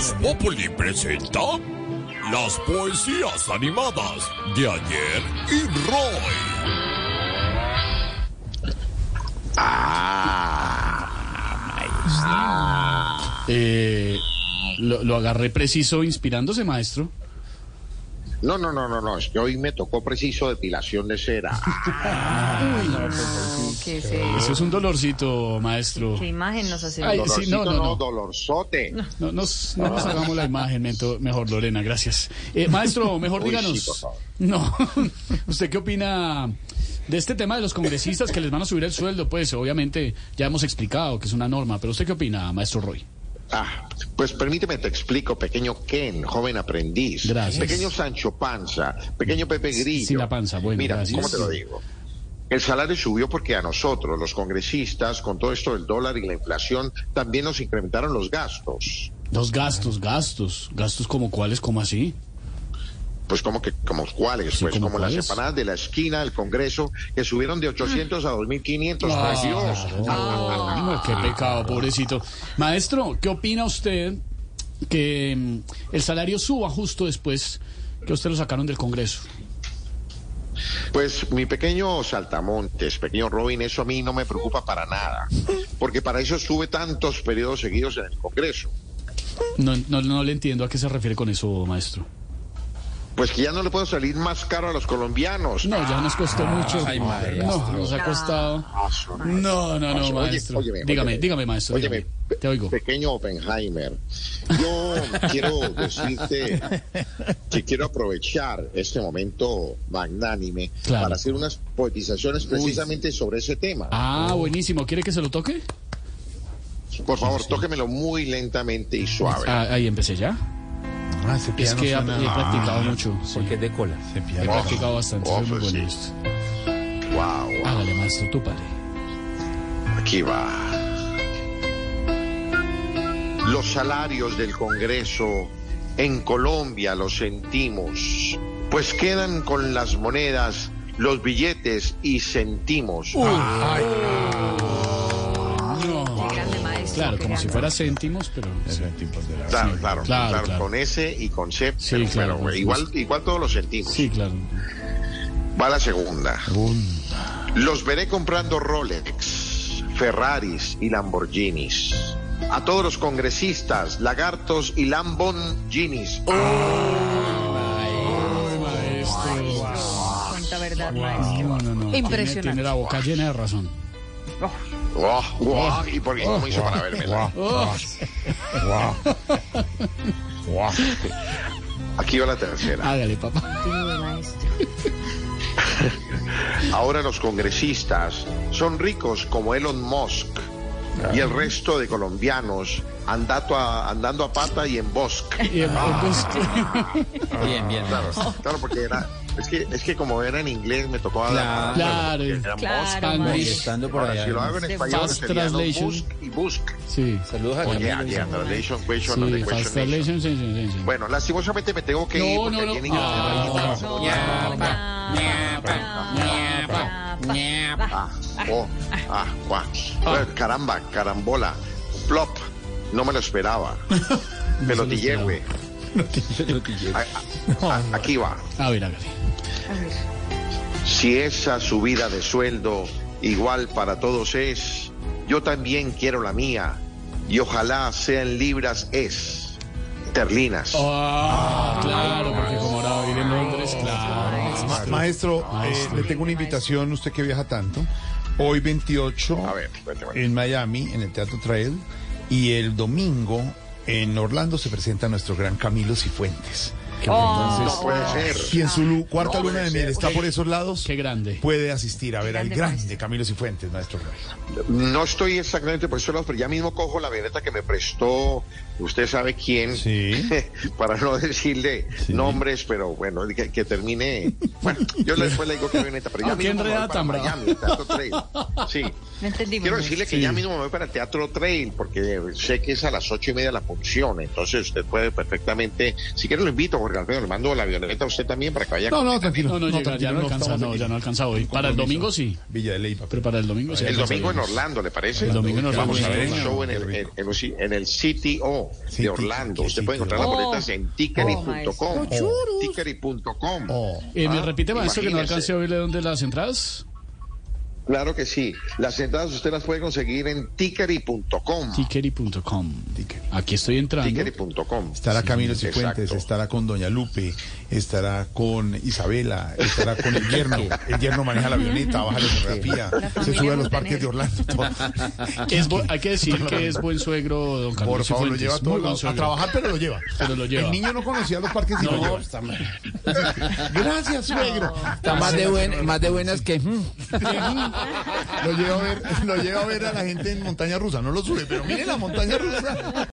Voz Populi presenta las poesías animadas de ayer y Roy. Eh, lo, lo agarré preciso inspirándose, maestro. No, no, no, no, no, es que hoy me tocó preciso depilación de cera. ¿Qué es eso? Eso es un dolorcito, maestro. ¿Qué imagen nos hace? Ay, Dolorcito, sí, no, no, no. dolorzote. No nos, no nos hagamos la imagen, mento- mejor, Lorena, gracias. Eh, maestro, mejor Uy, díganos. No, ¿usted qué opina de este tema de los congresistas que les van a subir el sueldo? Pues obviamente ya hemos explicado que es una norma, pero ¿usted qué opina, maestro Roy? Ah, pues permíteme te explico, pequeño Ken, joven aprendiz. Gracias. Pequeño Sancho Panza, pequeño Pepe Grillo. Sin la panza, bueno, Mira, gracias. ¿cómo te lo digo? El salario subió porque a nosotros, los congresistas, con todo esto del dólar y la inflación, también nos incrementaron los gastos. Los gastos, gastos, gastos como cuáles, como así. Pues como que, como cuáles, Sí, pues ¿como las empanadas de la esquina del Congreso, que subieron de 800 a 2.500. ¡Por Dios! Ah, no, qué pecado, pobrecito. Maestro, ¿qué opina usted que mm, el salario suba justo después que usted lo sacaron del Congreso? Pues mi pequeño saltamontes, pequeño Robin, eso a mí no me preocupa para nada, porque para eso sube tantos periodos seguidos en el Congreso. No, no, no le entiendo a qué se refiere con eso, maestro. Pues que ya no le puedo salir más caro a los colombianos. No, ya nos costó mucho. No, nos ha costado. No, no, no, Oye, maestro. óyeme, dígame, óyeme. dígame, maestro. Óyeme, dígame. Te oigo. Pequeño Oppenheimer, yo quiero decirte que quiero aprovechar este momento magnánime Claro. para hacer unas poetizaciones precisamente sobre ese tema. Ah, buenísimo. ¿Quiere que se lo toque? Por favor, tóquemelo muy lentamente y suave. Ah, ahí empecé ya. Ah, Es que he, suena- he practicado mucho. sí. Porque es de cola. He practicado bastante. Oh, soy muy bueno en sí. Wow, wow. Hágale, maestro, tú pare. Aquí va. Los salarios del Congreso en Colombia los sentimos, pues quedan con las monedas, los billetes y sentimos. Qué grande maestro. Claro, como si fuera céntimos, pero... sí. Claro, Sí, claro, claro, claro, claro. con S y con C, Sí, pero, claro, pero por igual, supuesto. igual todos los sentimos. Sí, claro. Va la segunda. Los veré comprando Rolex, Ferraris y Lamborghinis. A todos los congresistas, lagartos y Lamborghinis. Ay, maestro. Cuánta verdad, maestro. No, no, no. Tiene, Impresionante. tiene la boca llena de razón. Oh, oh, ¿Y por qué no me hizo para verme? Oh, Aquí va la tercera. hágale, papá. Ahora los congresistas son ricos como Elon Musk y el resto de colombianos andando a, andando a pata y en bosque. Y el- pues, Bien, bien. Claro, claro, porque era, es que, es que como era en inglés me tocó hablar. Claro. Era Claro. Spanglish. Estando por Ahora, allá. si lo hago en español Fast translation. Musk y Busk. sí. Saludos a Oye, Camilo. yeah, translation, question, Sí, fast translation, sí, sí, sí, sí. Bueno, lastimosamente me tengo que ir No, porque no, no. aquí en Inglaterra Ah, No, ñapa. Ah, oh, ah, guau. Bueno, caramba, carambola, plop, no me lo esperaba. Me lo dije, güey. Aquí va. A ver. A ver. Si esa subida de sueldo igual para todos es, yo también quiero la mía y ojalá sean libras es, terlinas. Ah, claro, porque como ahora vivir en Londres, claro. Ma- Maestro, eh, le tengo una invitación, usted que viaja tanto. Hoy 28 A ver, cuéntame. en Miami, en el Teatro Trail, y el domingo en Orlando se presenta nuestro gran Camilo Cifuentes. no puede ser. Y en su lu- cuarta No luna de miel está por esos lados. Qué grande. Puede asistir a ver al Grande. Camilo Cifuentes, maestro. No estoy exactamente por esos lados, pero ya mismo cojo la avioneta que me prestó, usted sabe quién, Sí. para no decirle Sí. nombres, pero bueno, que, que termine. Bueno, yo después le digo que avioneta, pero ya Ah, qué mismo tan. Miami, Trail. Sí. No entendimos. Quiero decirle que Sí. ya mismo me voy para el Teatro Trail, porque sé que es a las ocho y media la función, entonces usted puede perfectamente, si quiere lo invito, Jorge Alfredo, le mando la avioneta a usted también para que vaya. No, no, tranquilo. No, no, llega, tranquilo, ya no alcanza, no, ya no alcanza hoy. Para el domingo sí, Villa de Leyva. pero para el domingo sí. El domingo en. Orlando, ¿le parece? El domingo en Orlando, Vamos a ver el show en el, en, en en el CTO. De Orlando. Usted puede encontrar las boletas en tickery.com. maestro. Tickery.com. Oh. Eh, ¿Me Ah, repite, maestro, que no alcancé a oírle dónde las entradas? Claro que sí. Las entradas usted las puede conseguir en tickery.com. Tickery.com. Tickery. Aquí estoy entrando. Tickery.com. Estará Camilo Cifuentes, exacto. estará con Doña Lupe, estará con Isabela, estará con el yerno. El yerno maneja la avioneta, baja la fotografía, se sube a los parques de Orlando. todo. Es hay que decir que es buen suegro, don Camilo Por favor, lo lleva a buen lados. A trabajar, pero lo lleva. Pero lo lleva. El niño no conocía los parques y lo lleva. Gracias, suegro. Está más de, buen, más de buenas que... mm. Lo lleva a ver, lo a ver a la gente en montaña rusa. No lo sube, pero mire la montaña rusa.